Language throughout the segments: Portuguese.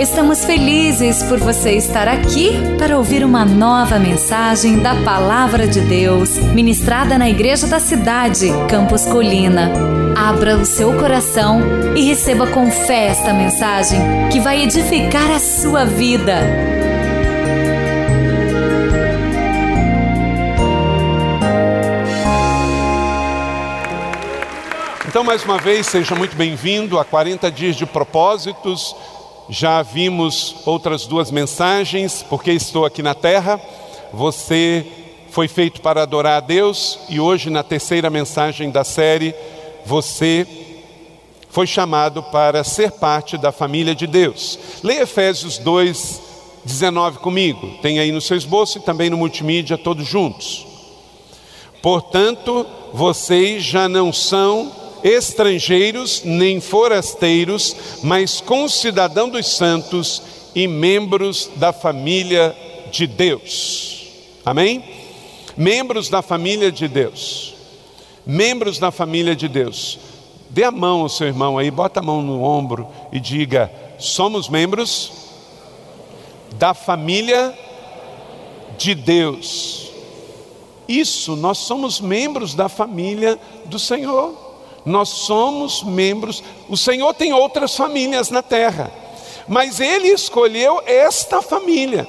Estamos felizes por você estar aqui para ouvir uma nova mensagem da Palavra de Deus, ministrada na Igreja da Cidade, Campos Colina. Abra o seu coração e receba com fé esta mensagem que vai edificar a sua vida. Então, mais uma vez, seja muito bem-vindo a 40 dias de propósitos já vimos outras duas mensagens, porque estou aqui na terra. Você foi feito para adorar a Deus e hoje na terceira mensagem da série, você foi chamado para ser parte da família de Deus. Leia Efésios 2, 19 comigo. Tem aí no seu esboço e também no multimídia, todos juntos. Portanto, vocês já não são estrangeiros nem forasteiros, mas concidadão dos santos e membros da família de Deus. Amém? Membros da família de Deus. Membros da família de Deus. Dê a mão ao seu irmão aí, bota a mão no ombro e diga: somos membros da família de Deus. Isso, nós somos membros da família do Senhor. Nós somos membros, o Senhor tem outras famílias na terra, mas Ele escolheu esta família.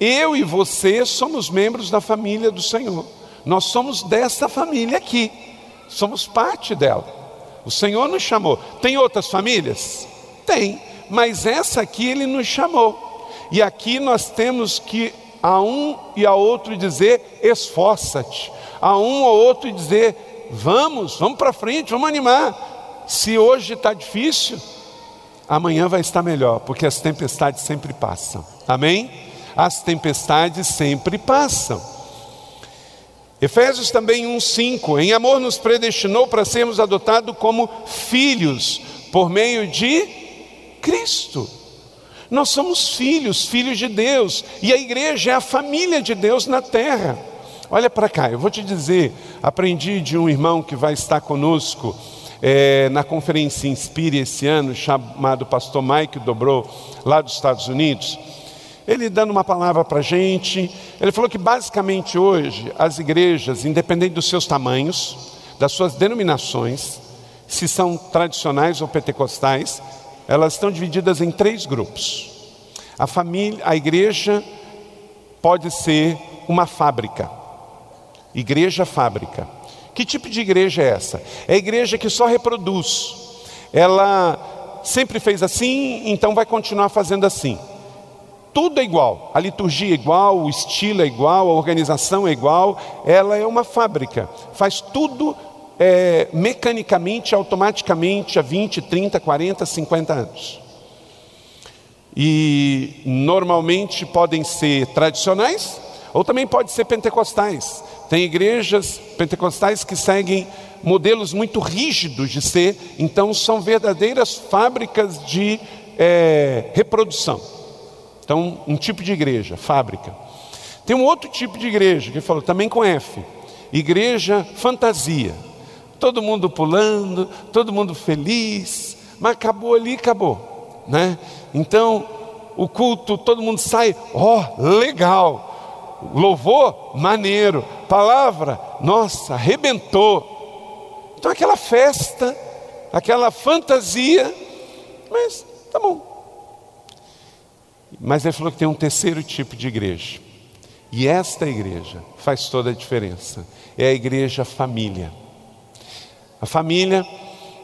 Eu e você somos membros da família do Senhor. Nós somos dessa família aqui, somos parte dela. O Senhor nos chamou. Tem outras famílias? Tem, mas essa aqui Ele nos chamou. E aqui nós temos que a um e a outro dizer: esforça-te. A um ou outro dizer: Vamos, vamos para frente, vamos animar. Se hoje está difícil, amanhã vai estar melhor, porque as tempestades sempre passam. Amém? As tempestades sempre passam. Efésios também 1:5, em amor nos predestinou para sermos adotados como filhos por meio de Cristo. Nós somos filhos, filhos de Deus, e a igreja é a família de Deus na terra. Olha para cá, eu vou te dizer, aprendi de um irmão que vai estar conosco é, na conferência Inspire esse ano, chamado pastor Mike Dobrou, lá dos Estados Unidos. Ele dando uma palavra para a gente, ele falou que basicamente hoje as igrejas, independente dos seus tamanhos, das suas denominações, se são tradicionais ou pentecostais, elas estão divididas em três grupos. A família, a igreja pode ser uma fábrica. Igreja fábrica. Que tipo de igreja é essa? É a igreja que só reproduz. Ela sempre fez assim, então vai continuar fazendo assim. Tudo é igual, a liturgia é igual, o estilo é igual, a organização é igual. Ela é uma fábrica, faz tudo é, mecanicamente, automaticamente há 20, 30, 40, 50 anos. E normalmente podem ser tradicionais, ou também pode ser pentecostais. Tem igrejas pentecostais que seguem modelos muito rígidos de ser, então são verdadeiras fábricas de é, reprodução. Então, um tipo de igreja, fábrica. Tem um outro tipo de igreja, que falou também com F, igreja fantasia. Todo mundo pulando, todo mundo feliz, mas acabou ali, acabou. Né? Então, o culto, todo mundo sai, ó, oh, legal louvor, maneiro, palavra, nossa, arrebentou. Então aquela festa, aquela fantasia, mas tá bom. Mas ele falou que tem um terceiro tipo de igreja. E esta igreja faz toda a diferença. É a igreja família. A família,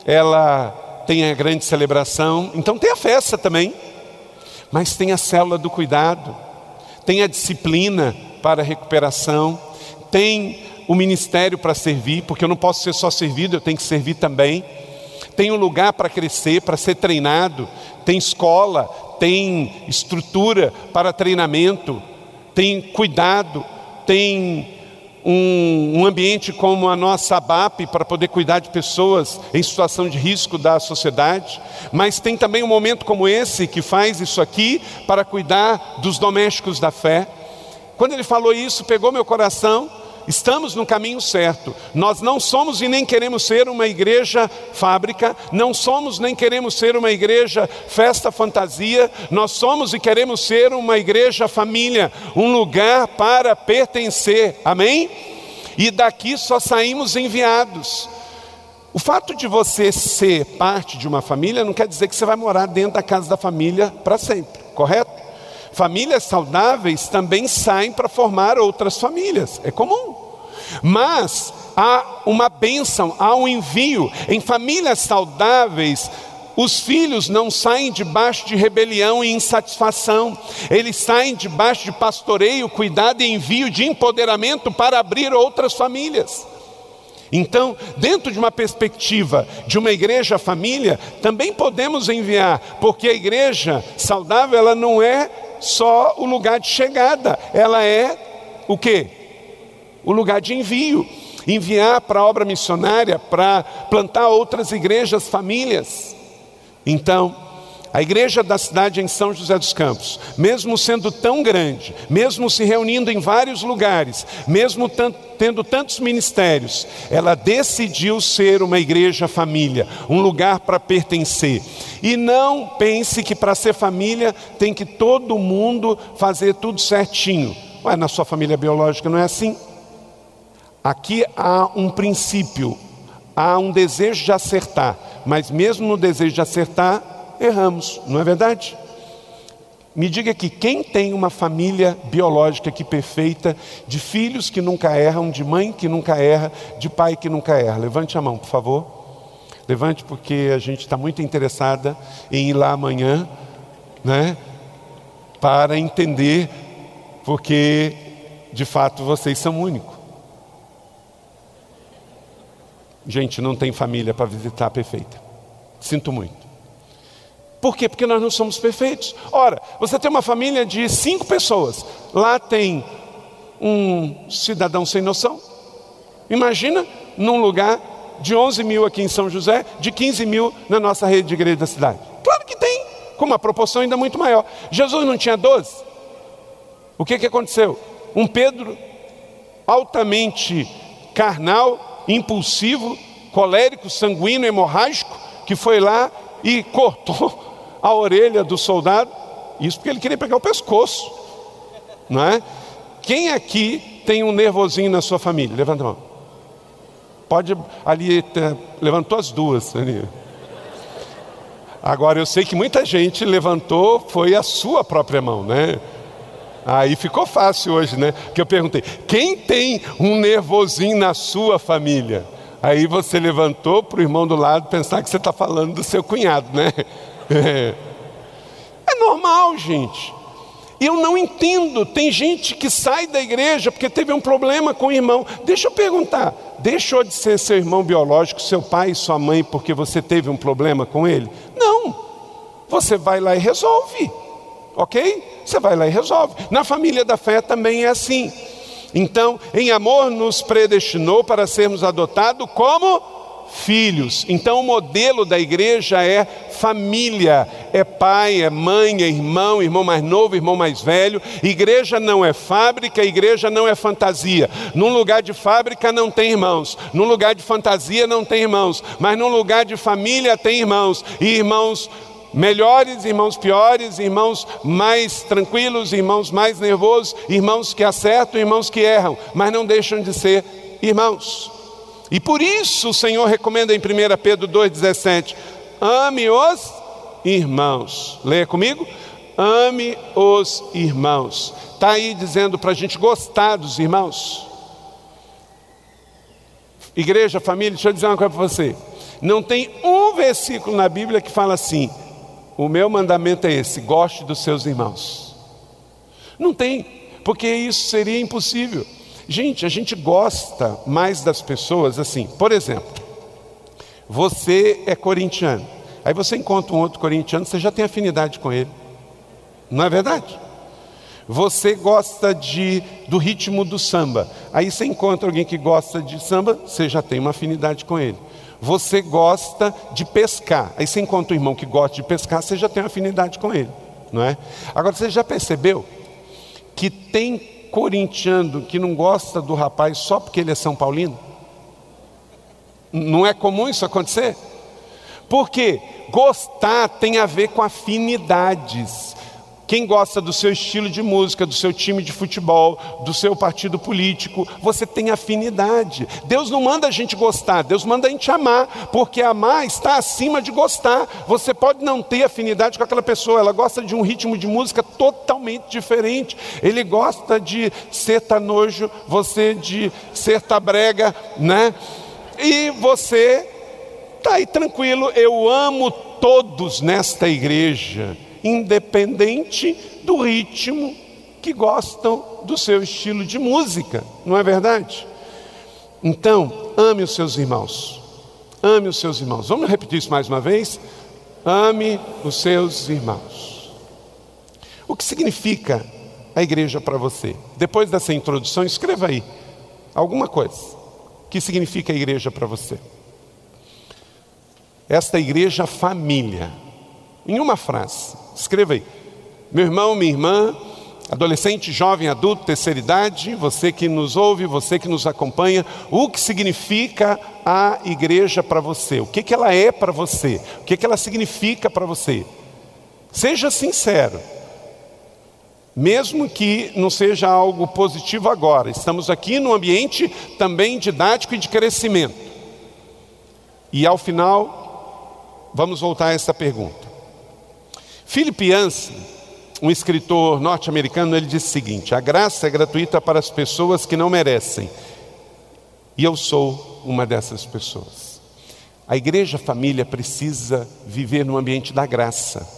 ela tem a grande celebração, então tem a festa também, mas tem a célula do cuidado, tem a disciplina, para recuperação, tem o ministério para servir, porque eu não posso ser só servido, eu tenho que servir também. Tem um lugar para crescer, para ser treinado, tem escola, tem estrutura para treinamento, tem cuidado, tem um, um, ambiente como a nossa ABAP para poder cuidar de pessoas em situação de risco da sociedade, mas tem também um momento como esse que faz isso aqui para cuidar dos domésticos da fé, quando ele falou isso, pegou meu coração estamos no caminho certo. Nós não somos e nem queremos ser uma igreja fábrica, não somos nem queremos ser uma igreja festa fantasia, nós somos e queremos ser uma igreja família, um lugar para pertencer. Amém? E daqui só saímos enviados. O fato de você ser parte de uma família não quer dizer que você vai morar dentro da casa da família para sempre, correto? Famílias saudáveis também saem para formar outras famílias, é comum. Mas há uma bênção, há um envio. Em famílias saudáveis, os filhos não saem debaixo de rebelião e insatisfação, eles saem debaixo de pastoreio, cuidado e envio de empoderamento para abrir outras famílias. Então, dentro de uma perspectiva de uma igreja família, também podemos enviar, porque a igreja saudável ela não é só o lugar de chegada, ela é o que? O lugar de envio. Enviar para a obra missionária, para plantar outras igrejas, famílias. Então, a igreja da cidade em São José dos Campos, mesmo sendo tão grande, mesmo se reunindo em vários lugares, mesmo tendo tantos ministérios, ela decidiu ser uma igreja família, um lugar para pertencer. E não pense que para ser família tem que todo mundo fazer tudo certinho. Ué, na sua família biológica não é assim? Aqui há um princípio, há um desejo de acertar, mas mesmo no desejo de acertar, erramos, não é verdade? Me diga aqui, quem tem uma família biológica aqui perfeita, de filhos que nunca erram, de mãe que nunca erra, de pai que nunca erra? Levante a mão, por favor. Levante, porque a gente está muito interessada em ir lá amanhã, né? Para entender, porque de fato vocês são únicos. Gente, não tem família para visitar perfeita. Sinto muito. Por quê? Porque nós não somos perfeitos. Ora, você tem uma família de cinco pessoas, lá tem um cidadão sem noção. Imagina num lugar de 11 mil aqui em São José, de 15 mil na nossa rede de igreja da cidade. Claro que tem, com uma proporção ainda muito maior. Jesus não tinha 12? O que, que aconteceu? Um Pedro altamente carnal, impulsivo, colérico, sanguíneo, hemorrágico, que foi lá e cortou a orelha do soldado, isso porque ele queria pegar o pescoço, não é? Quem aqui tem um nervosinho na sua família? Levanta a mão. Pode ali, levantou as duas ali. Agora eu sei que muita gente levantou, foi a sua própria mão, né? Aí ficou fácil hoje, né? Que eu perguntei: quem tem um nervosinho na sua família? Aí você levantou para o irmão do lado pensar que você está falando do seu cunhado, né? É. normal, gente. Eu não entendo. Tem gente que sai da igreja porque teve um problema com o irmão. Deixa eu perguntar: deixou de ser seu irmão biológico, seu pai e sua mãe, porque você teve um problema com ele? Não. Você vai lá e resolve. Ok? Você vai lá e resolve. Na família da fé também é assim. Então, em amor, nos predestinou para sermos adotados como filhos. Então, o modelo da igreja é família, é pai, é mãe, é irmão, irmão mais novo, irmão mais velho. Igreja não é fábrica, igreja não é fantasia. Num lugar de fábrica não tem irmãos, num lugar de fantasia não tem irmãos, mas num lugar de família tem irmãos, e irmãos melhores, irmãos piores, irmãos mais tranquilos, irmãos mais nervosos, irmãos que acertam, irmãos que erram, mas não deixam de ser irmãos. E por isso o Senhor recomenda em 1 Pedro 2,17: ame os irmãos. Leia comigo. Ame os irmãos. Está aí dizendo para a gente gostar dos irmãos. Igreja, família, deixa eu dizer uma coisa para você. Não tem um versículo na Bíblia que fala assim: o meu mandamento é esse, goste dos seus irmãos. Não tem, porque isso seria impossível. Gente, a gente gosta mais das pessoas assim. Por exemplo, você é corintiano. Aí você encontra um outro corintiano, você já tem afinidade com ele. Não é verdade? Você gosta de, do ritmo do samba. Aí você encontra alguém que gosta de samba, você já tem uma afinidade com ele. Você gosta de pescar. Aí você encontra um irmão que gosta de pescar, você já tem afinidade com ele. Não é? Agora você já percebeu que tem corintiano que não gosta do rapaz só porque ele é São Paulino? Não é comum isso acontecer? Porque gostar tem a ver com afinidades. Quem gosta do seu estilo de música, do seu time de futebol, do seu partido político, você tem afinidade. Deus não manda a gente gostar, Deus manda a gente amar, porque amar está acima de gostar. Você pode não ter afinidade com aquela pessoa, ela gosta de um ritmo de música totalmente diferente. Ele gosta de sertanojo, você de sertabrega, né? E você está aí tranquilo, eu amo todos nesta igreja independente do ritmo que gostam do seu estilo de música, não é verdade? Então, ame os seus irmãos. Ame os seus irmãos. Vamos repetir isso mais uma vez? Ame os seus irmãos. O que significa a igreja para você? Depois dessa introdução, escreva aí alguma coisa. O que significa a igreja para você? Esta igreja família. Em uma frase. Escreva aí. Meu irmão, minha irmã, adolescente, jovem, adulto, terceira idade, você que nos ouve, você que nos acompanha, o que significa a igreja para você? O que, que ela é para você? O que, que ela significa para você? Seja sincero. Mesmo que não seja algo positivo agora, estamos aqui num ambiente também didático e de crescimento. E ao final, vamos voltar a essa pergunta. Philip Yancey, um escritor norte-americano, ele disse o seguinte: a graça é gratuita para as pessoas que não merecem. E eu sou uma dessas pessoas. A igreja família precisa viver no ambiente da graça.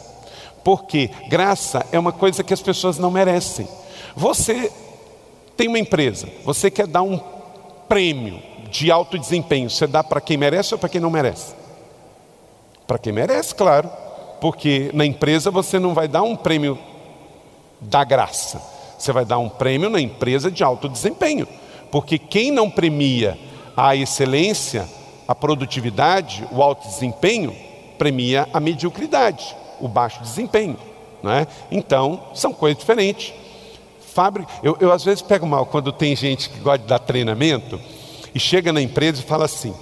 Porque graça é uma coisa que as pessoas não merecem. Você tem uma empresa, você quer dar um prêmio de alto desempenho, você dá para quem merece ou para quem não merece? Para quem merece, claro. Porque na empresa você não vai dar um prêmio da graça, você vai dar um prêmio na empresa de alto desempenho. Porque quem não premia a excelência, a produtividade, o alto desempenho, premia a mediocridade, o baixo desempenho. Não é? Então, são coisas diferentes. Fábrica, eu, eu às vezes pego mal quando tem gente que gosta de dar treinamento e chega na empresa e fala assim: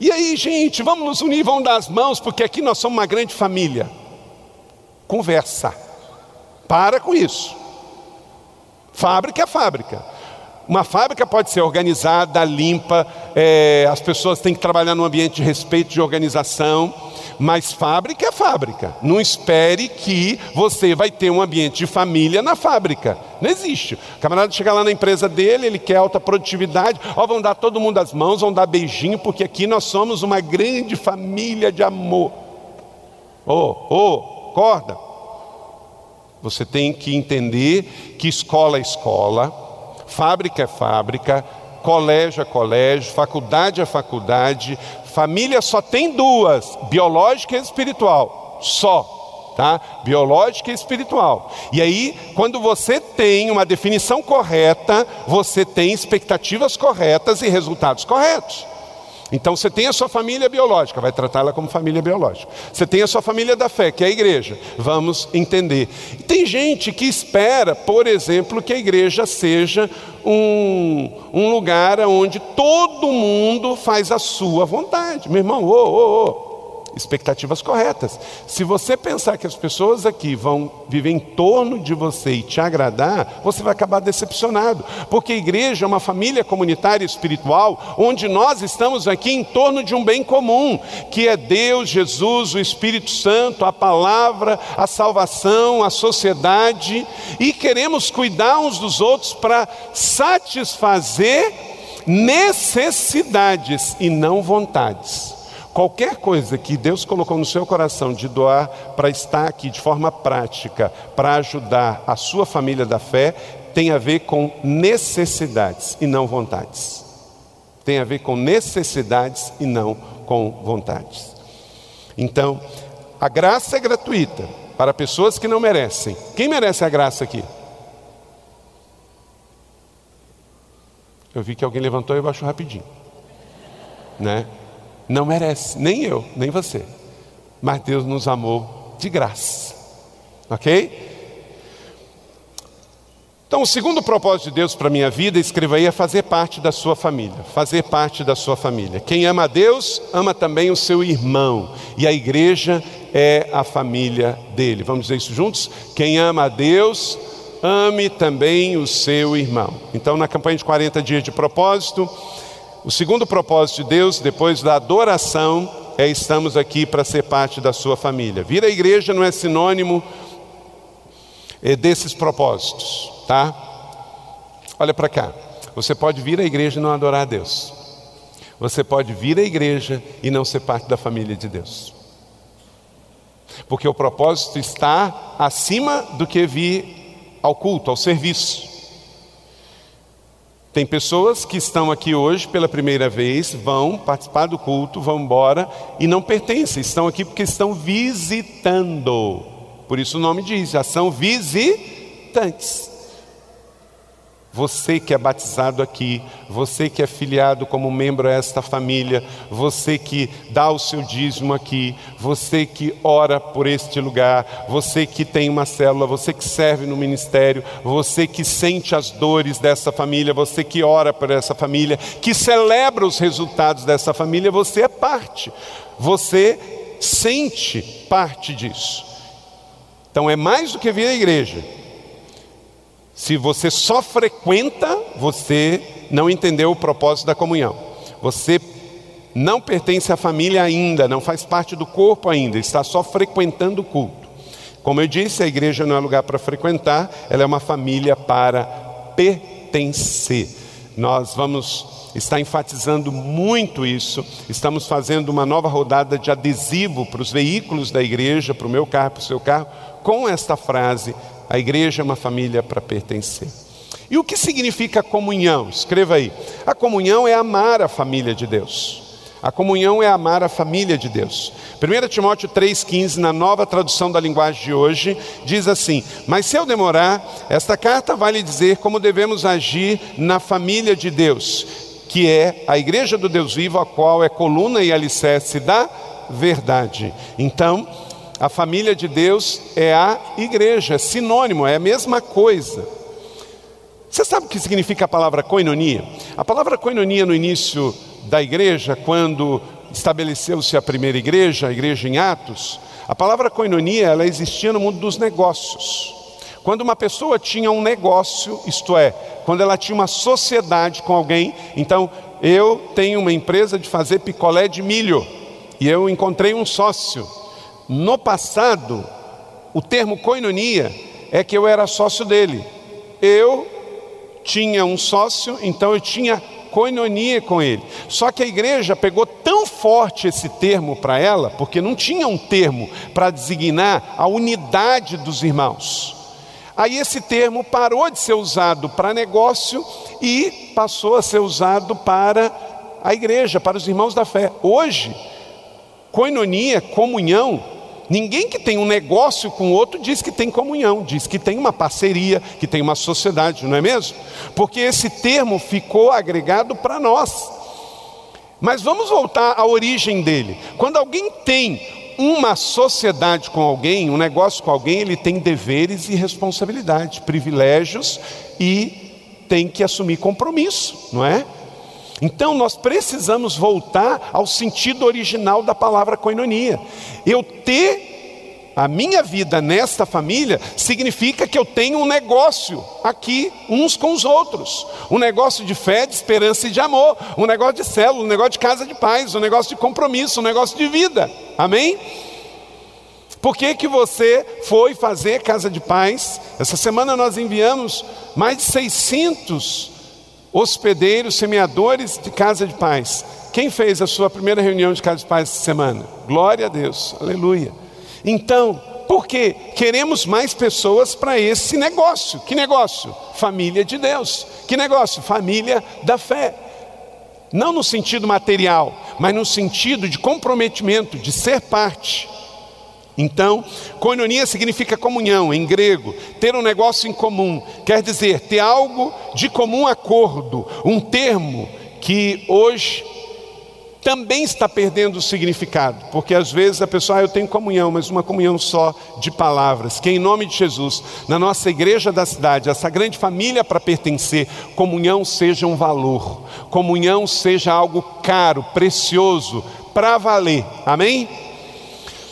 e aí, gente, vamos nos unir, vamos dar as mãos, porque aqui nós somos uma grande família. Conversa. Para com isso. Fábrica é fábrica. Uma fábrica pode ser organizada, limpa, é, as pessoas têm que trabalhar num ambiente de respeito, de organização. Mas fábrica é fábrica. Não espere que você vai ter um ambiente de família na fábrica. Não existe. O camarada chega lá na empresa dele, ele quer alta produtividade. Ó, vão dar todo mundo as mãos, vão dar beijinho, porque aqui nós somos uma grande família de amor. Ô, oh, ô, oh, acorda. Você tem que entender que escola é escola, fábrica é fábrica, colégio é colégio, faculdade é faculdade, família só tem duas: biológica e espiritual. Só. Tá? Biológica e espiritual. E aí, quando você tem uma definição correta, você tem expectativas corretas e resultados corretos. Então você tem a sua família biológica, vai tratá-la como família biológica. Você tem a sua família da fé, que é a igreja. Vamos entender. Tem gente que espera, por exemplo, que a igreja seja um, um lugar onde todo mundo faz a sua vontade. Meu irmão, ô, ô, ô expectativas corretas. Se você pensar que as pessoas aqui vão viver em torno de você e te agradar, você vai acabar decepcionado, porque a igreja é uma família comunitária espiritual, onde nós estamos aqui em torno de um bem comum, que é Deus, Jesus, o Espírito Santo, a palavra, a salvação, a sociedade, e queremos cuidar uns dos outros para satisfazer necessidades e não vontades. Qualquer coisa que Deus colocou no seu coração de doar para estar aqui de forma prática, para ajudar a sua família da fé, tem a ver com necessidades e não vontades. Tem a ver com necessidades e não com vontades. Então, a graça é gratuita para pessoas que não merecem. Quem merece a graça aqui? Eu vi que alguém levantou e baixou rapidinho. Né? Não merece, nem eu, nem você. Mas Deus nos amou de graça. Ok? Então, o segundo propósito de Deus para a minha vida, escreva aí, é fazer parte da sua família. Fazer parte da sua família. Quem ama a Deus, ama também o seu irmão. E a igreja é a família dele. Vamos dizer isso juntos? Quem ama a Deus, ame também o seu irmão. Então, na campanha de 40 dias de propósito, o segundo propósito de Deus, depois da adoração, é estamos aqui para ser parte da sua família. Vir à igreja não é sinônimo é, desses propósitos tá? Olha para cá. Você pode vir à igreja e não adorar a Deus. Você pode vir à igreja e não ser parte da família de Deus. Porque o propósito está acima do que vir ao culto, ao serviço. Tem pessoas que estão aqui hoje pela primeira vez, vão participar do culto, vão embora e não pertencem, estão aqui porque estão visitando. Por isso o nome diz, já são visitantes. Você que é batizado aqui, você que é filiado como membro a esta família, você que dá o seu dízimo aqui, você que ora por este lugar, você que tem uma célula, você que serve no ministério, você que sente as dores dessa família, você que ora por essa família, que celebra os resultados dessa família, você é parte, você sente parte disso. Então é mais do que vir à igreja se você só frequenta, você não entendeu o propósito da comunhão. Você não pertence à família ainda, não faz parte do corpo ainda, está só frequentando o culto. Como eu disse, a igreja não é lugar para frequentar, ela é uma família para pertencer. Nós vamos estar enfatizando muito isso. Estamos fazendo uma nova rodada de adesivo para os veículos da igreja, para o meu carro, para o seu carro, com esta frase: a igreja é uma família para pertencer. E o que significa comunhão? Escreva aí. A comunhão é amar a família de Deus. A comunhão é amar a família de Deus. 1 Timóteo 3,15, na nova tradução da linguagem de hoje, diz assim: Mas se eu demorar, esta carta vai lhe dizer como devemos agir na família de Deus, que é a igreja do Deus vivo, a qual é coluna e alicerce da verdade. Então, a família de Deus é a igreja, é sinônimo, é a mesma coisa. Você sabe o que significa a palavra koinonia? A palavra koinonia no início da igreja, quando estabeleceu-se a primeira igreja, a igreja em Atos, a palavra koinonia ela existia no mundo dos negócios. Quando uma pessoa tinha um negócio, isto é, quando ela tinha uma sociedade com alguém, então eu tenho uma empresa de fazer picolé de milho e eu encontrei um sócio. No passado, o termo coinonia é que eu era sócio dele. Eu tinha um sócio, então eu tinha coinonia com ele. Só que a igreja pegou tão forte esse termo para ela, porque não tinha um termo para designar a unidade dos irmãos. Aí esse termo parou de ser usado para negócio e passou a ser usado para a igreja, para os irmãos da fé. Hoje, coinonia, comunhão, Ninguém que tem um negócio com outro diz que tem comunhão, diz que tem uma parceria, que tem uma sociedade, não é mesmo? Porque esse termo ficou agregado para nós. Mas vamos voltar à origem dele. Quando alguém tem uma sociedade com alguém, um negócio com alguém, ele tem deveres e responsabilidades, privilégios e tem que assumir compromisso, não é? Então nós precisamos voltar ao sentido original da palavra coinonia. Eu ter a minha vida nesta família significa que eu tenho um negócio aqui uns com os outros. Um negócio de fé, de esperança e de amor, um negócio de célula, um negócio de casa de paz, um negócio de compromisso, um negócio de vida. Amém? Por que, que você foi fazer casa de paz? Essa semana nós enviamos mais de 600 hospedeiros, semeadores de casa de paz. Quem fez a sua primeira reunião de casa de paz essa semana? Glória a Deus, aleluia. Então, por quê? Queremos mais pessoas para esse negócio. Que negócio? Família de Deus. Que negócio? Família da fé. Não no sentido material, mas no sentido de comprometimento, de ser parte. Então, coinonia significa comunhão em grego, ter um negócio em comum, quer dizer, ter algo de comum acordo, um termo que hoje também está perdendo o significado, porque às vezes a pessoa, ah, eu tenho comunhão, mas uma comunhão só de palavras. Que em nome de Jesus, na nossa igreja da cidade, essa grande família para pertencer, comunhão seja um valor, comunhão seja algo caro, precioso, para valer. Amém?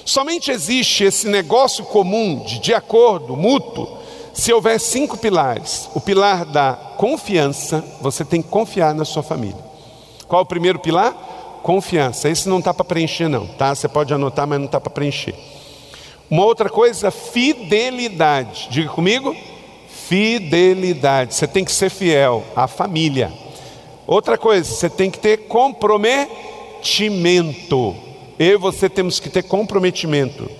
Somente existe esse negócio comum de, de acordo mútuo se houver cinco pilares. O pilar da confiança, você tem que confiar na sua família. Qual o primeiro pilar? Confiança. Esse não está para preencher, não, tá? Você pode anotar, mas não está para preencher. Uma outra coisa, fidelidade. Diga comigo. Fidelidade. Você tem que ser fiel à família. Outra coisa, você tem que ter comprometimento. Eu e você temos que ter comprometimento.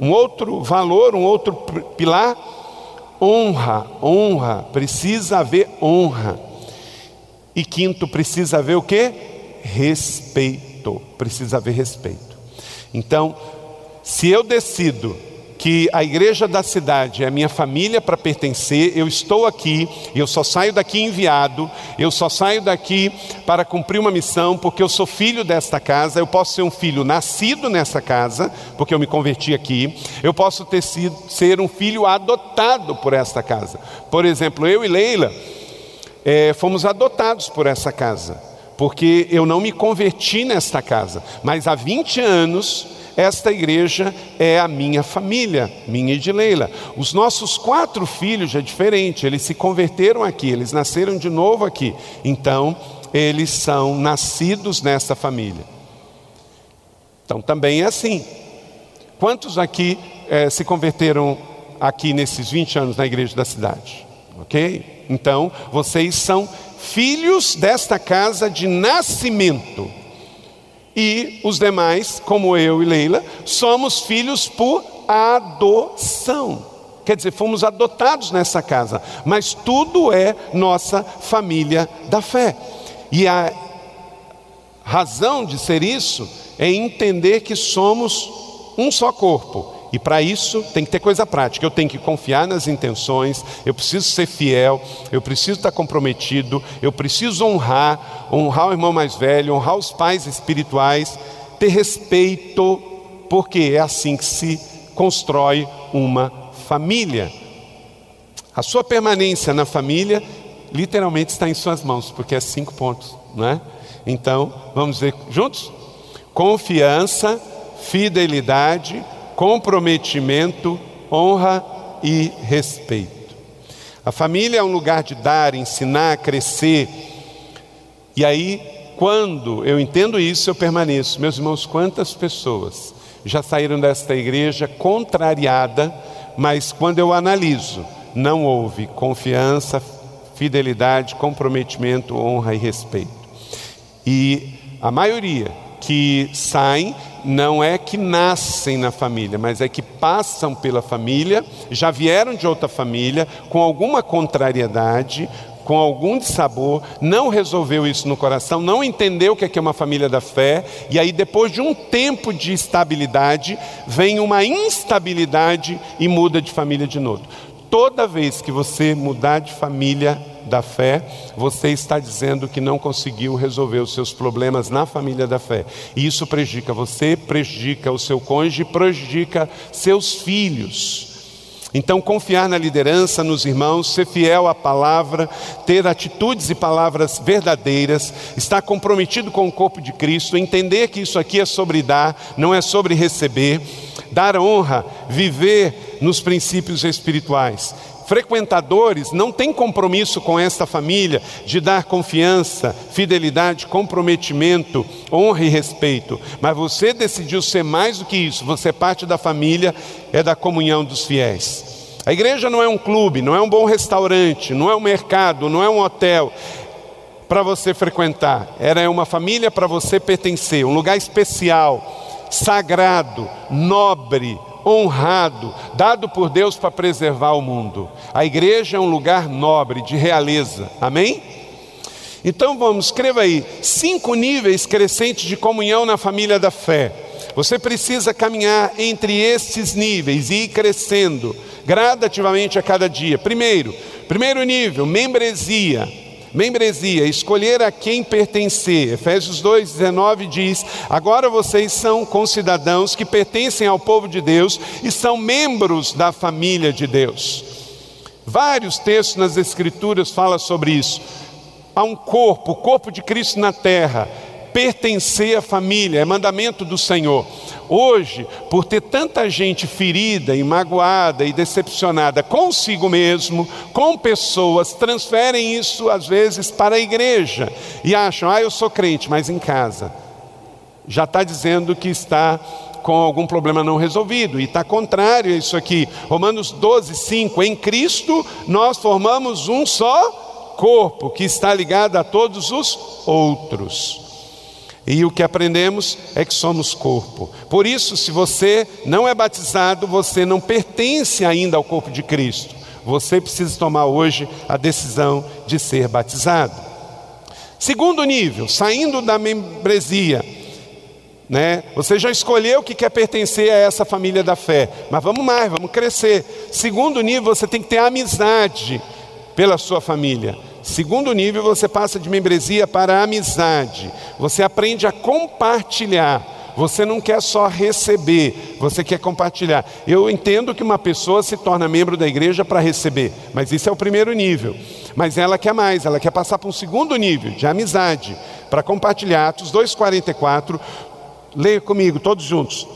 Um outro valor, um outro pilar, honra. Honra. Precisa haver honra. E quinto, precisa haver o que? Respeito. Precisa haver respeito. Então, se eu decido que a igreja da cidade é a minha família para pertencer, eu estou aqui, eu só saio daqui enviado, eu só saio daqui para cumprir uma missão, porque eu sou filho desta casa, eu posso ser um filho nascido nessa casa, porque eu me converti aqui, eu posso ter sido, ser um filho adotado por esta casa. Por exemplo, eu e Leila é, fomos adotados por essa casa, porque eu não me converti nesta casa, mas há 20 anos esta igreja é a minha família, minha e de Leila. Os nossos quatro filhos é diferente, eles se converteram aqui, eles nasceram de novo aqui. Então, eles são nascidos nesta família. Então, também é assim. Quantos aqui eh, se converteram aqui nesses 20 anos na igreja da cidade? Ok? Então, vocês são filhos desta casa de nascimento. E os demais, como eu e Leila, somos filhos por adoção. Quer dizer, fomos adotados nessa casa, mas tudo é nossa família da fé. E a razão de ser isso é entender que somos um só corpo e para isso tem que ter coisa prática. Eu tenho que confiar nas intenções, eu preciso ser fiel, eu preciso estar comprometido, eu preciso honrar, honrar o irmão mais velho, honrar os pais espirituais, ter respeito, porque é assim que se constrói uma família. A sua permanência na família literalmente está em suas mãos, porque é cinco pontos, não é? Então, vamos ver juntos? Confiança, fidelidade, comprometimento, honra e respeito. A família é um lugar de dar, ensinar, crescer. E aí, quando eu entendo isso, eu permaneço. Meus irmãos, quantas pessoas já saíram desta igreja contrariada, mas quando eu analiso, não houve confiança, fidelidade, comprometimento, honra e respeito. E a maioria que saem não é que nascem na família, mas é que passam pela família, já vieram de outra família, com alguma contrariedade, com algum dissabor, não resolveu isso no coração, não entendeu o que é, que é uma família da fé, e aí depois de um tempo de estabilidade, vem uma instabilidade e muda de família de novo. Toda vez que você mudar de família, da fé, você está dizendo que não conseguiu resolver os seus problemas na família da fé. E isso prejudica você, prejudica o seu cônjuge, prejudica seus filhos. Então, confiar na liderança, nos irmãos, ser fiel à palavra, ter atitudes e palavras verdadeiras, estar comprometido com o corpo de Cristo, entender que isso aqui é sobre dar, não é sobre receber, dar honra, viver nos princípios espirituais frequentadores não têm compromisso com esta família de dar confiança, fidelidade, comprometimento, honra e respeito, mas você decidiu ser mais do que isso, você é parte da família, é da comunhão dos fiéis. A igreja não é um clube, não é um bom restaurante, não é um mercado, não é um hotel para você frequentar, era uma família para você pertencer, um lugar especial, sagrado, nobre, honrado, dado por Deus para preservar o mundo. A igreja é um lugar nobre, de realeza. Amém? Então vamos, escreva aí: cinco níveis crescentes de comunhão na família da fé. Você precisa caminhar entre esses níveis e ir crescendo gradativamente a cada dia. Primeiro, primeiro nível, membresia. Membresia, escolher a quem pertencer. Efésios 2,19 diz: Agora vocês são concidadãos que pertencem ao povo de Deus e são membros da família de Deus. Vários textos nas Escrituras falam sobre isso. Há um corpo, o corpo de Cristo na terra, pertencer à família, é mandamento do Senhor. Hoje, por ter tanta gente ferida e magoada e decepcionada consigo mesmo, com pessoas, transferem isso às vezes para a igreja e acham, ah, eu sou crente, mas em casa. Já está dizendo que está com algum problema não resolvido, e está contrário a isso aqui. Romanos 12, 5. Em Cristo nós formamos um só corpo que está ligado a todos os outros. E o que aprendemos é que somos corpo. Por isso, se você não é batizado, você não pertence ainda ao corpo de Cristo. Você precisa tomar hoje a decisão de ser batizado. Segundo nível, saindo da membresia, né? Você já escolheu que quer pertencer a essa família da fé, mas vamos mais, vamos crescer. Segundo nível, você tem que ter amizade pela sua família. Segundo nível, você passa de membresia para amizade. Você aprende a compartilhar. Você não quer só receber, você quer compartilhar. Eu entendo que uma pessoa se torna membro da igreja para receber, mas isso é o primeiro nível. Mas ela quer mais, ela quer passar para um segundo nível de amizade, para compartilhar. Atos 2,44. Leia comigo, todos juntos.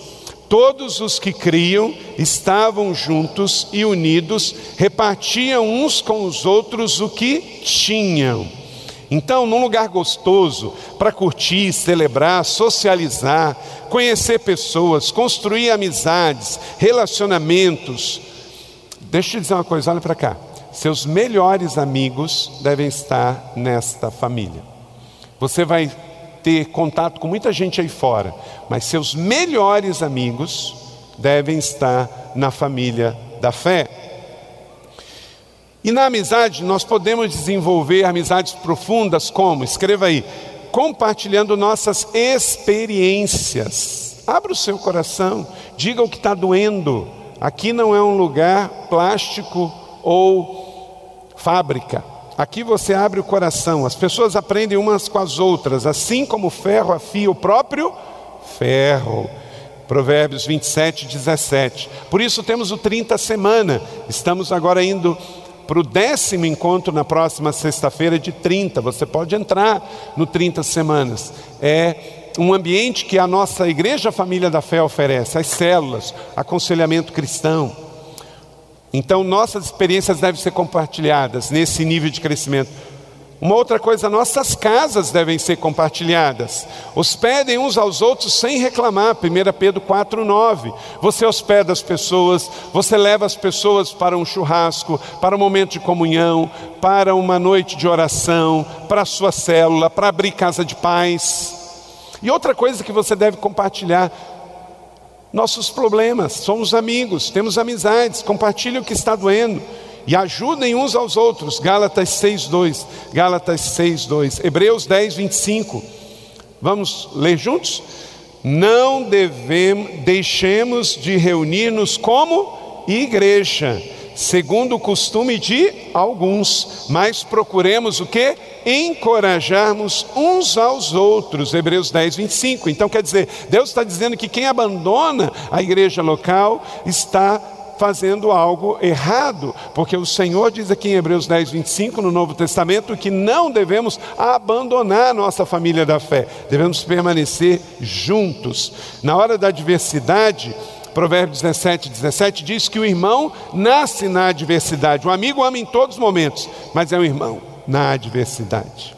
Todos os que criam estavam juntos e unidos, repartiam uns com os outros o que tinham. Então, num lugar gostoso para curtir, celebrar, socializar, conhecer pessoas, construir amizades, relacionamentos. Deixa eu te dizer uma coisa, olha para cá. Seus melhores amigos devem estar nesta família. Você vai ter contato com muita gente aí fora, mas seus melhores amigos devem estar na família da fé. E na amizade nós podemos desenvolver amizades profundas como, escreva aí, compartilhando nossas experiências. Abra o seu coração, diga o que está doendo. Aqui não é um lugar plástico ou fábrica. Aqui você abre o coração, as pessoas aprendem umas com as outras, assim como o ferro afia o próprio ferro. Provérbios 27, 17. Por isso temos o 30 semana. Estamos agora indo para o décimo encontro na próxima sexta-feira de 30. Você pode entrar no 30 semanas. É um ambiente que a nossa igreja Família da Fé oferece, as células, aconselhamento cristão. Então, nossas experiências devem ser compartilhadas nesse nível de crescimento. Uma outra coisa, nossas casas devem ser compartilhadas. Hospedem uns aos outros sem reclamar. 1 Pedro 4,9. Você hospeda as pessoas, você leva as pessoas para um churrasco, para um momento de comunhão, para uma noite de oração, para a sua célula, para abrir casa de paz. E outra coisa que você deve compartilhar, nossos problemas, somos amigos, temos amizades, compartilhem o que está doendo e ajudem uns aos outros. Gálatas 6:2, Gálatas 6:2, Hebreus 10, 25. Vamos ler juntos? Não devemos, deixemos de reunir-nos como igreja segundo o costume de alguns, mas procuremos o que? Encorajarmos uns aos outros. Hebreus 10, 25. Então quer dizer, Deus está dizendo que quem abandona a igreja local está fazendo algo errado, porque o Senhor diz aqui em Hebreus 10, 25, no Novo Testamento, que não devemos abandonar nossa família da fé, devemos permanecer juntos. Na hora da adversidade, Provérbios 17, 17 diz que o irmão nasce na adversidade. O amigo ama em todos os momentos, mas é um irmão na adversidade.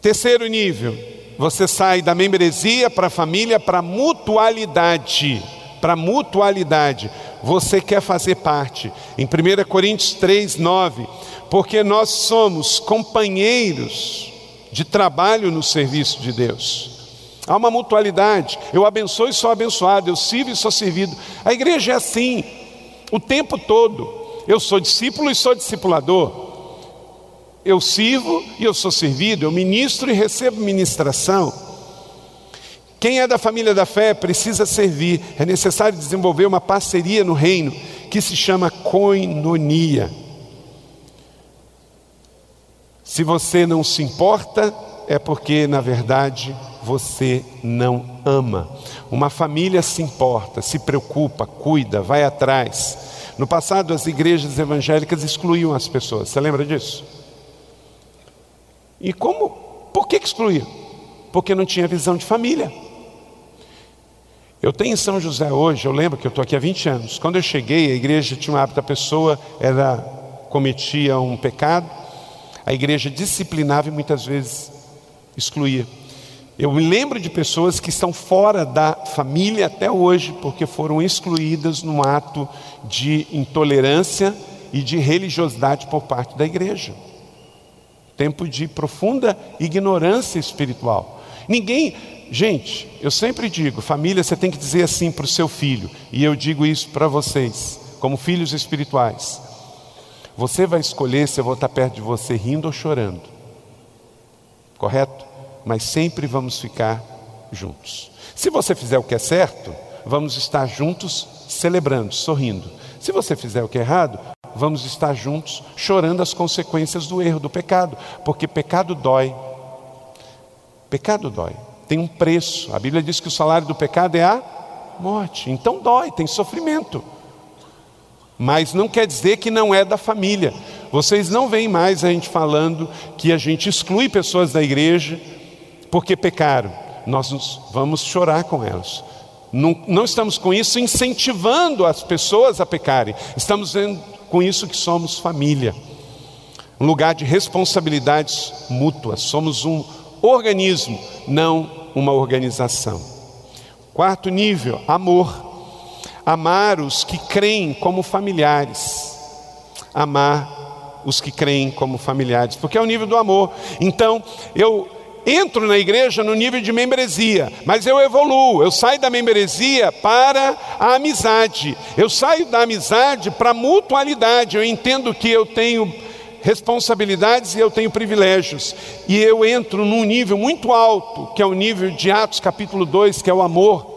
Terceiro nível, você sai da membresia para a família, para mutualidade. Para mutualidade. Você quer fazer parte. Em 1 Coríntios 3, 9. Porque nós somos companheiros de trabalho no serviço de Deus. Há uma mutualidade. Eu abençoo e sou abençoado, eu sirvo e sou servido. A igreja é assim, o tempo todo. Eu sou discípulo e sou discipulador. Eu sirvo e eu sou servido. Eu ministro e recebo ministração. Quem é da família da fé precisa servir. É necessário desenvolver uma parceria no reino que se chama coinonia. Se você não se importa, é porque, na verdade, você não ama. Uma família se importa, se preocupa, cuida, vai atrás. No passado, as igrejas evangélicas excluíam as pessoas. Você lembra disso? E como? Por que excluíam? Porque não tinha visão de família. Eu tenho em São José hoje, eu lembro que eu estou aqui há 20 anos. Quando eu cheguei, a igreja tinha um hábito, a pessoa era, cometia um pecado, a igreja disciplinava e muitas vezes excluía. Eu me lembro de pessoas que estão fora da família até hoje, porque foram excluídas num ato de intolerância e de religiosidade por parte da igreja. Tempo de profunda ignorância espiritual. Ninguém, gente, eu sempre digo, família, você tem que dizer assim para o seu filho, e eu digo isso para vocês, como filhos espirituais. Você vai escolher se eu vou estar perto de você rindo ou chorando. Correto? Mas sempre vamos ficar juntos. Se você fizer o que é certo, vamos estar juntos celebrando, sorrindo. Se você fizer o que é errado, vamos estar juntos chorando as consequências do erro, do pecado, porque pecado dói. Pecado dói. Tem um preço. A Bíblia diz que o salário do pecado é a morte. Então dói, tem sofrimento. Mas não quer dizer que não é da família. Vocês não veem mais a gente falando que a gente exclui pessoas da igreja porque pecaram, nós vamos chorar com elas. Não, não, estamos com isso incentivando as pessoas a pecarem, estamos vendo com isso que somos família, um lugar de responsabilidades mútuas, somos um organismo, não uma organização. Quarto nível, amor. Amar os que creem como familiares. Amar os que creem como familiares, porque é o nível do amor. Então, eu entro na igreja no nível de membresia, mas eu evoluo, eu saio da membresia para a amizade, eu saio da amizade para a mutualidade, eu entendo que eu tenho responsabilidades e eu tenho privilégios, e eu entro num nível muito alto, que é o nível de Atos capítulo 2, que é o amor,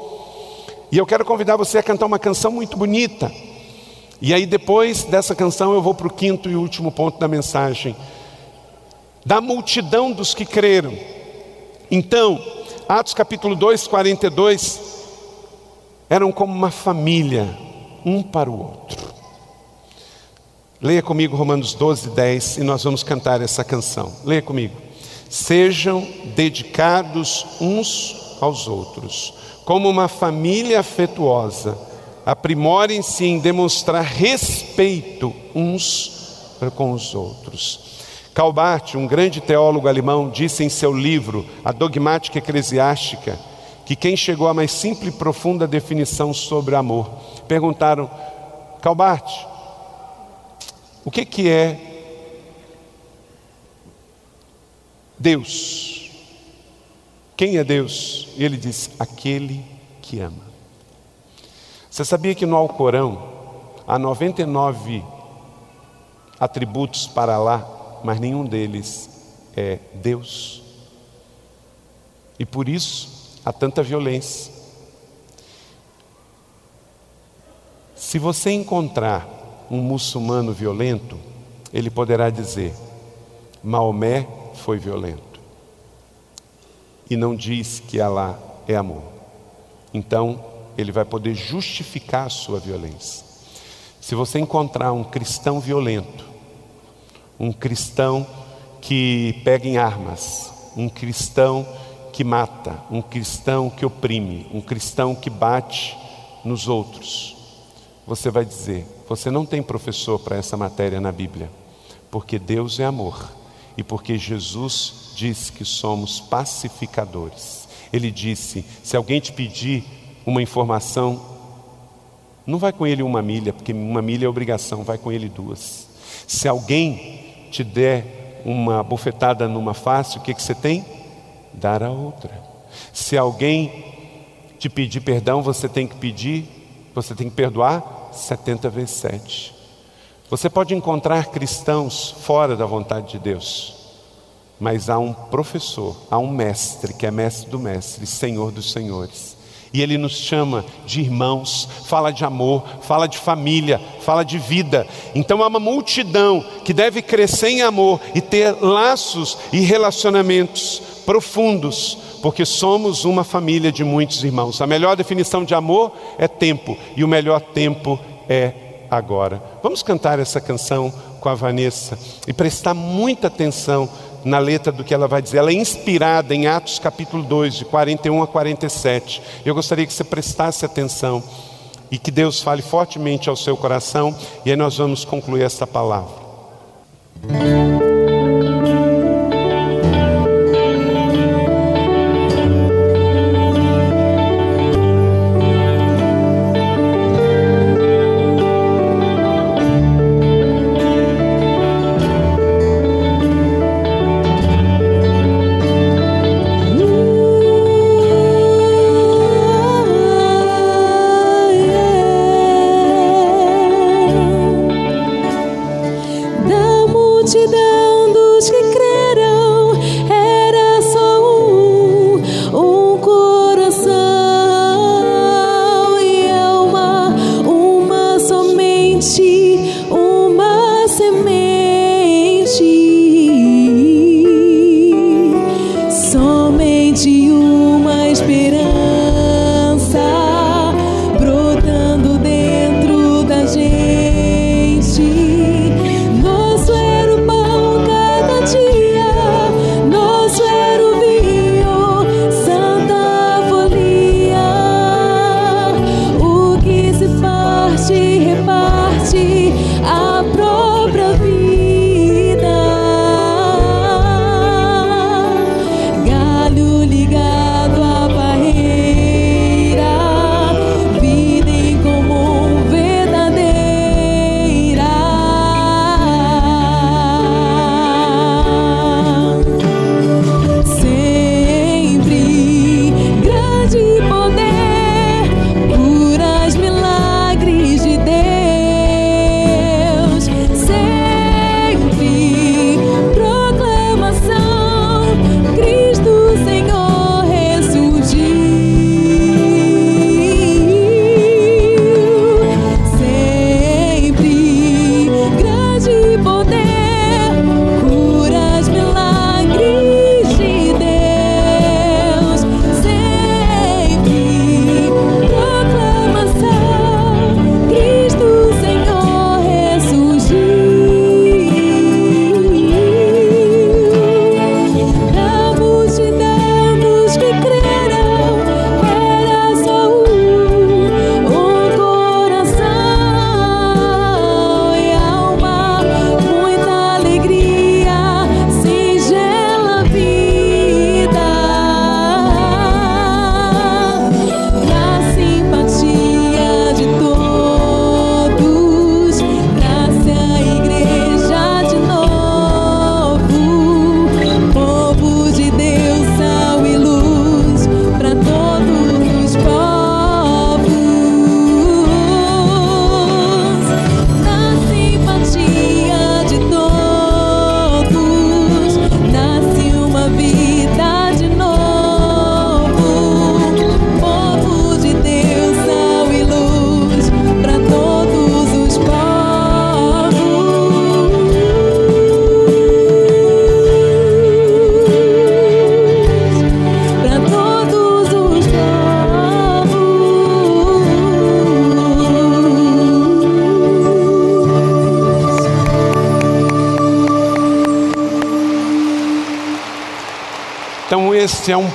e eu quero convidar você a cantar uma canção muito bonita, e aí depois dessa canção eu vou para o quinto e último ponto da mensagem. Da multidão dos que creram, então, Atos capítulo 2, 42, eram como uma família, um para o outro. Leia comigo Romanos 12, 10 e nós vamos cantar essa canção. Leia comigo. Sejam dedicados uns aos outros, como uma família afetuosa, aprimorem-se em demonstrar respeito uns com os outros. Calbart, um grande teólogo alemão, disse em seu livro A Dogmática Eclesiástica que quem chegou à mais simples e profunda definição sobre amor. Perguntaram, Calbart, o que, que é Deus? Quem é Deus? E ele disse: aquele que ama. Você sabia que no Alcorão há 99 atributos para lá mas nenhum deles é Deus. E por isso há tanta violência. Se você encontrar um muçulmano violento, ele poderá dizer: Maomé foi violento. E não diz que Alá é amor. Então, ele vai poder justificar a sua violência. Se você encontrar um cristão violento, um cristão que pega em armas, um cristão que mata, um cristão que oprime, um cristão que bate nos outros. Você vai dizer: você não tem professor para essa matéria na Bíblia, porque Deus é amor e porque Jesus disse que somos pacificadores. Ele disse: se alguém te pedir uma informação, não vai com ele uma milha, porque uma milha é obrigação, vai com ele duas. Se alguém te der uma bofetada numa face, o que, que você tem? Dar a outra. Se alguém te pedir perdão, você tem que pedir, você tem que perdoar 70 vezes 7. Você pode encontrar cristãos fora da vontade de Deus, mas há um professor, há um mestre, que é mestre do mestre, Senhor dos senhores. E Ele nos chama de irmãos, fala de amor, fala de família, fala de vida. Então há uma multidão que deve crescer em amor e ter laços e relacionamentos profundos, porque somos uma família de muitos irmãos. A melhor definição de amor é tempo, e o melhor tempo é agora. Vamos cantar essa canção com a Vanessa e prestar muita atenção na letra do que ela vai dizer. Ela é inspirada em Atos capítulo 2, de 41 a 47. Eu gostaria que você prestasse atenção e que Deus fale fortemente ao seu coração, e aí nós vamos concluir essa palavra.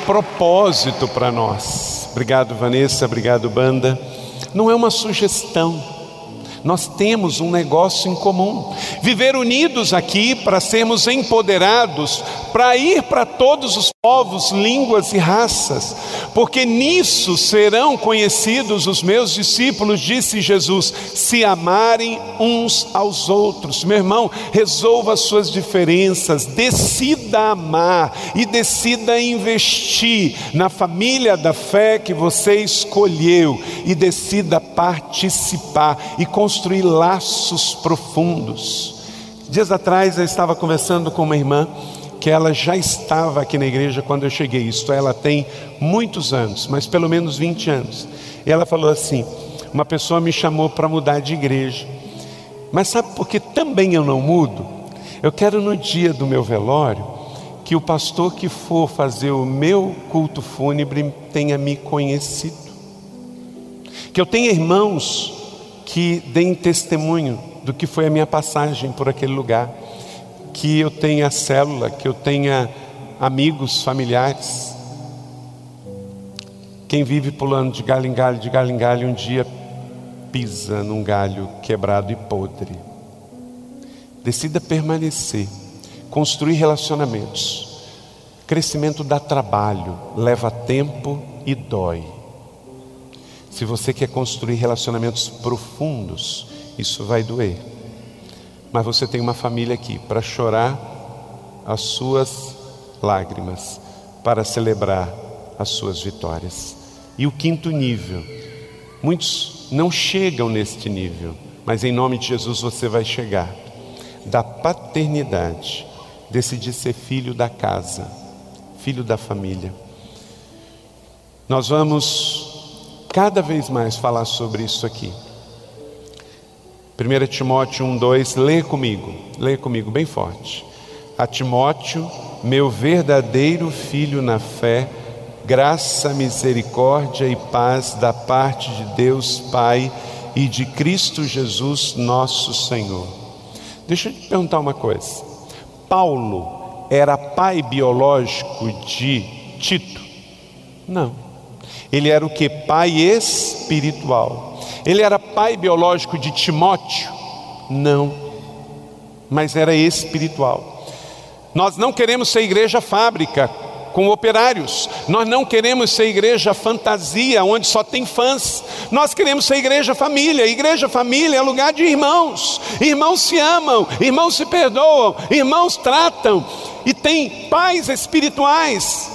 Propósito para nós. Obrigado, Vanessa, obrigado, banda. Não é uma sugestão, nós temos um negócio em comum. Viver unidos aqui para sermos empoderados, para ir para todos os povos, línguas e raças, porque nisso serão conhecidos os meus discípulos, disse Jesus, se amarem uns aos outros. Meu irmão, resolva as suas diferenças, decida amar e decida investir na família da fé que você escolheu e decida participar e construir laços profundos. Dias atrás eu estava conversando com uma irmã que ela já estava aqui na igreja quando eu cheguei. Isto é, ela tem muitos anos, mas pelo menos 20 anos. E ela falou assim: uma pessoa me chamou para mudar de igreja. Mas sabe por que também eu não mudo? Eu quero no dia do meu velório que o pastor que for fazer o meu culto fúnebre tenha me conhecido. Que eu tenha irmãos que deem testemunho do que foi a minha passagem por aquele lugar. Que eu tenha célula, que eu tenha amigos, familiares. Quem vive pulando de galho em galho, de galho em galho, um dia pisa num galho quebrado e podre. Decida permanecer construir relacionamentos. Crescimento dá trabalho, leva tempo e dói. Se você quer construir relacionamentos profundos, isso vai doer. Mas você tem uma família aqui para chorar as suas lágrimas, para celebrar as suas vitórias. E o quinto nível, muitos não chegam neste nível, mas em nome de Jesus você vai chegar da paternidade decidir ser filho da casa, filho da família. Nós vamos cada vez mais falar sobre isso aqui. 1 Timóteo 1,2, lê comigo, lê comigo bem forte. A Timóteo, meu verdadeiro filho na fé, graça, misericórdia e paz da parte de Deus Pai e de Cristo Jesus, nosso Senhor. Deixa eu te perguntar uma coisa. Paulo era pai biológico de Tito? Não. Ele era o que? Pai espiritual. Ele era pai biológico de Timóteo? Não. Mas era espiritual. Nós não queremos ser igreja fábrica, com operários. Nós não queremos ser igreja fantasia, onde só tem fãs. Nós queremos ser igreja família. Igreja família é lugar de irmãos. Irmãos se amam, irmãos se perdoam, irmãos tratam. E tem pais espirituais,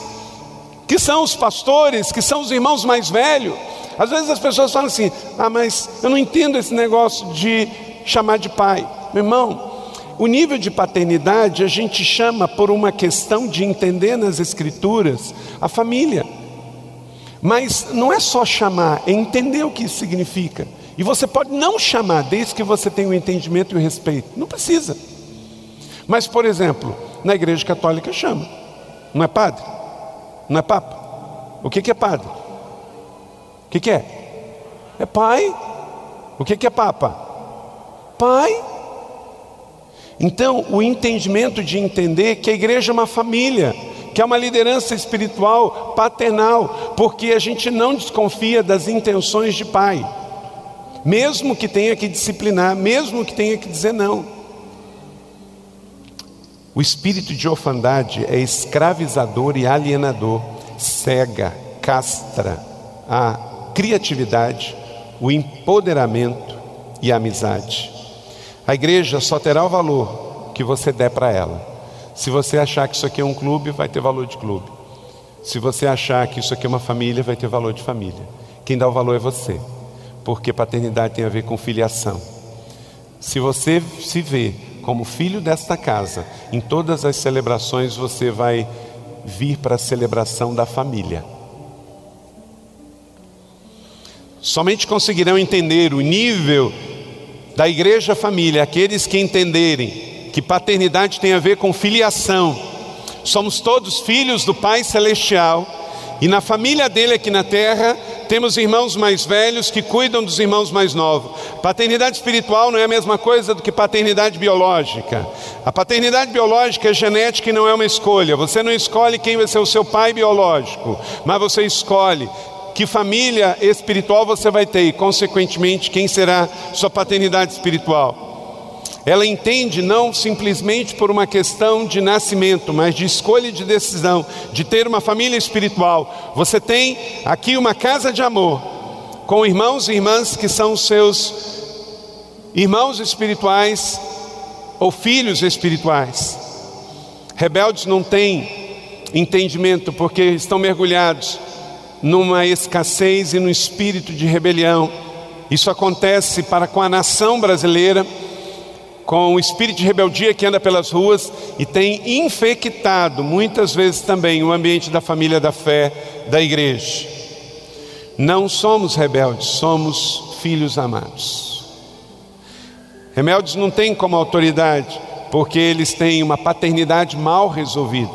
que são os pastores, que são os irmãos mais velhos. Às vezes as pessoas falam assim: ah, mas eu não entendo esse negócio de chamar de pai. Meu irmão, o nível de paternidade a gente chama por uma questão de entender nas Escrituras a família. Mas não é só chamar, é entender o que isso significa. E você pode não chamar, desde que você tenha o entendimento e o respeito. Não precisa. Mas, por exemplo, na igreja católica chama. Não é padre? Não é papa? O que, é padre? O que, é? É pai. O que é papa? Pai. Então, o entendimento de entender que a igreja é uma família, que é uma liderança espiritual paternal, porque a gente não desconfia das intenções de pai, mesmo que tenha que disciplinar, mesmo que tenha que dizer não. O espírito de orfandade é escravizador e alienador, cega, castra a criatividade, o empoderamento e a amizade. A igreja só terá o valor que você der para ela. Se você achar que isso aqui é um clube, vai ter valor de clube. Se você achar que isso aqui é uma família, vai ter valor de família. Quem dá o valor é você, porque paternidade tem a ver com filiação. Se você se vê como filho desta casa, em todas as celebrações você vai vir para a celebração da família. Somente conseguirão entender o nível da igreja família, aqueles que entenderem que paternidade tem a ver com filiação. Somos todos filhos do Pai Celestial e na família dele aqui na terra temos irmãos mais velhos que cuidam dos irmãos mais novos. Paternidade espiritual não é a mesma coisa do que paternidade biológica. A paternidade biológica é genética e não é uma escolha. Você não escolhe quem vai ser o seu pai biológico, mas você escolhe que família espiritual você vai ter e, consequentemente, quem será sua paternidade espiritual. Ela entende não simplesmente por uma questão de nascimento, mas de escolha e de decisão, de ter uma família espiritual. Você tem aqui uma casa de amor, com irmãos e irmãs que são seus irmãos espirituais ou filhos espirituais. Rebeldes não têm entendimento porque estão mergulhados numa escassez e no espírito de rebelião. Isso acontece para com a nação brasileira, com o espírito de rebeldia que anda pelas ruas e tem infectado muitas vezes também o ambiente da família da fé, da igreja. Não somos rebeldes, somos filhos amados. Rebeldes não têm como autoridade, porque eles têm uma paternidade mal resolvida.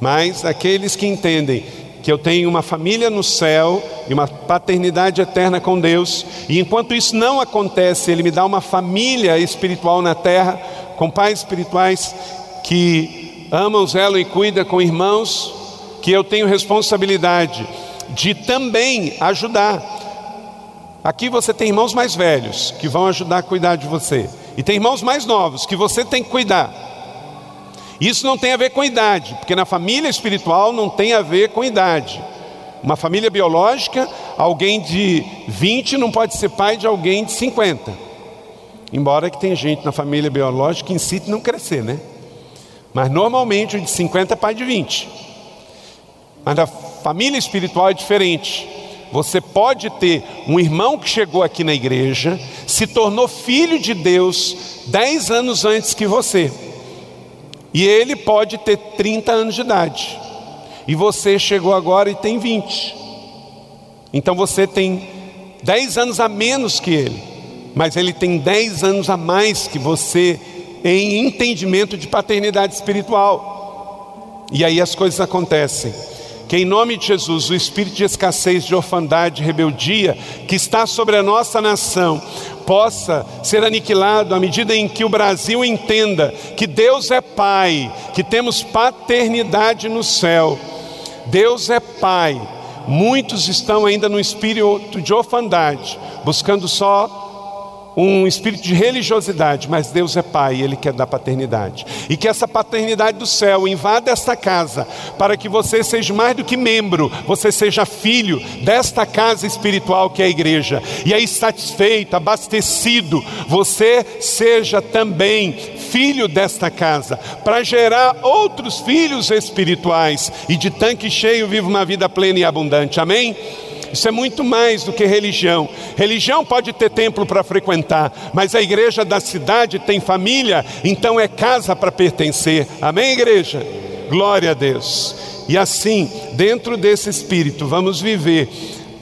Mas aqueles que entendem que eu tenho uma família no céu e uma paternidade eterna com Deus, e enquanto isso não acontece, Ele me dá uma família espiritual na terra, com pais espirituais que amam, zelam e cuidam com irmãos, que eu tenho responsabilidade de também ajudar. Aqui você tem irmãos mais velhos que vão ajudar a cuidar de você, e tem irmãos mais novos que você tem que cuidar. Isso não tem a ver com idade, porque na família espiritual não tem a ver com idade. Uma família biológica, alguém de 20 não pode ser pai de alguém de 50. Embora que tem gente na família biológica que incite não crescer, né? Mas normalmente o de 50 é pai de 20. Mas na família espiritual é diferente. Você pode ter um irmão que chegou aqui na igreja, se tornou filho de Deus 10 anos antes que você. E ele pode ter 30 anos de idade. E você chegou agora e tem 20. Então você tem 10 anos a menos que ele. Mas ele tem 10 anos a mais que você em entendimento de paternidade espiritual. E aí as coisas acontecem. Que em nome de Jesus, o espírito de escassez, de orfandade, de rebeldia que está sobre a nossa nação, possa ser aniquilado à medida em que o Brasil entenda que Deus é Pai, que temos paternidade no céu. Deus é Pai. Muitos estão ainda no espírito de orfandade, buscando só um espírito de religiosidade, mas Deus é Pai Ele quer dar paternidade. E que essa paternidade do céu invada esta casa, para que você seja mais do que membro, você seja filho desta casa espiritual que é a igreja. E aí, satisfeito, abastecido, você seja também filho desta casa, para gerar outros filhos espirituais e de tanque cheio viva uma vida plena e abundante. Amém? Isso é muito mais do que religião. Religião pode ter templo para frequentar, mas a igreja da cidade tem família, então é casa para pertencer. Amém, igreja? Glória a Deus. E assim, dentro desse espírito, vamos viver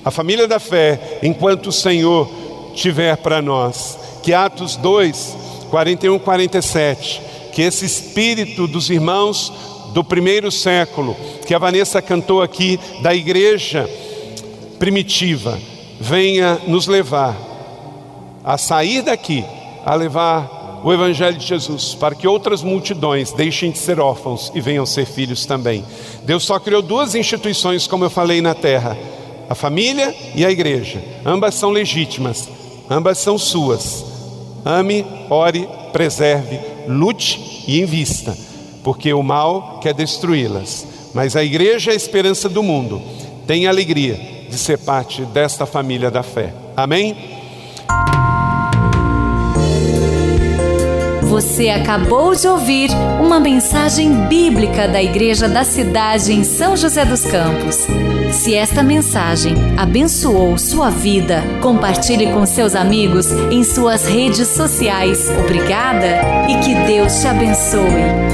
a família da fé enquanto o Senhor tiver para nós. Que Atos 2, 41, 47, que esse espírito dos irmãos do primeiro século, que a Vanessa cantou aqui, da igreja, primitiva venha nos levar a sair daqui, a levar o Evangelho de Jesus, para que outras multidões deixem de ser órfãos e venham ser filhos também. Deus só criou duas instituições, como eu falei na terra: a família e a igreja. Ambas são legítimas, ambas são suas. Ame, ore, preserve, lute e invista, porque o mal quer destruí-las. Mas a igreja é a esperança do mundo. Tenha alegria de ser parte desta família da fé. Amém? Você acabou de ouvir uma mensagem bíblica da Igreja da Cidade em São José dos Campos. Se esta mensagem abençoou sua vida, compartilhe com seus amigos em suas redes sociais. Obrigada e que Deus te abençoe.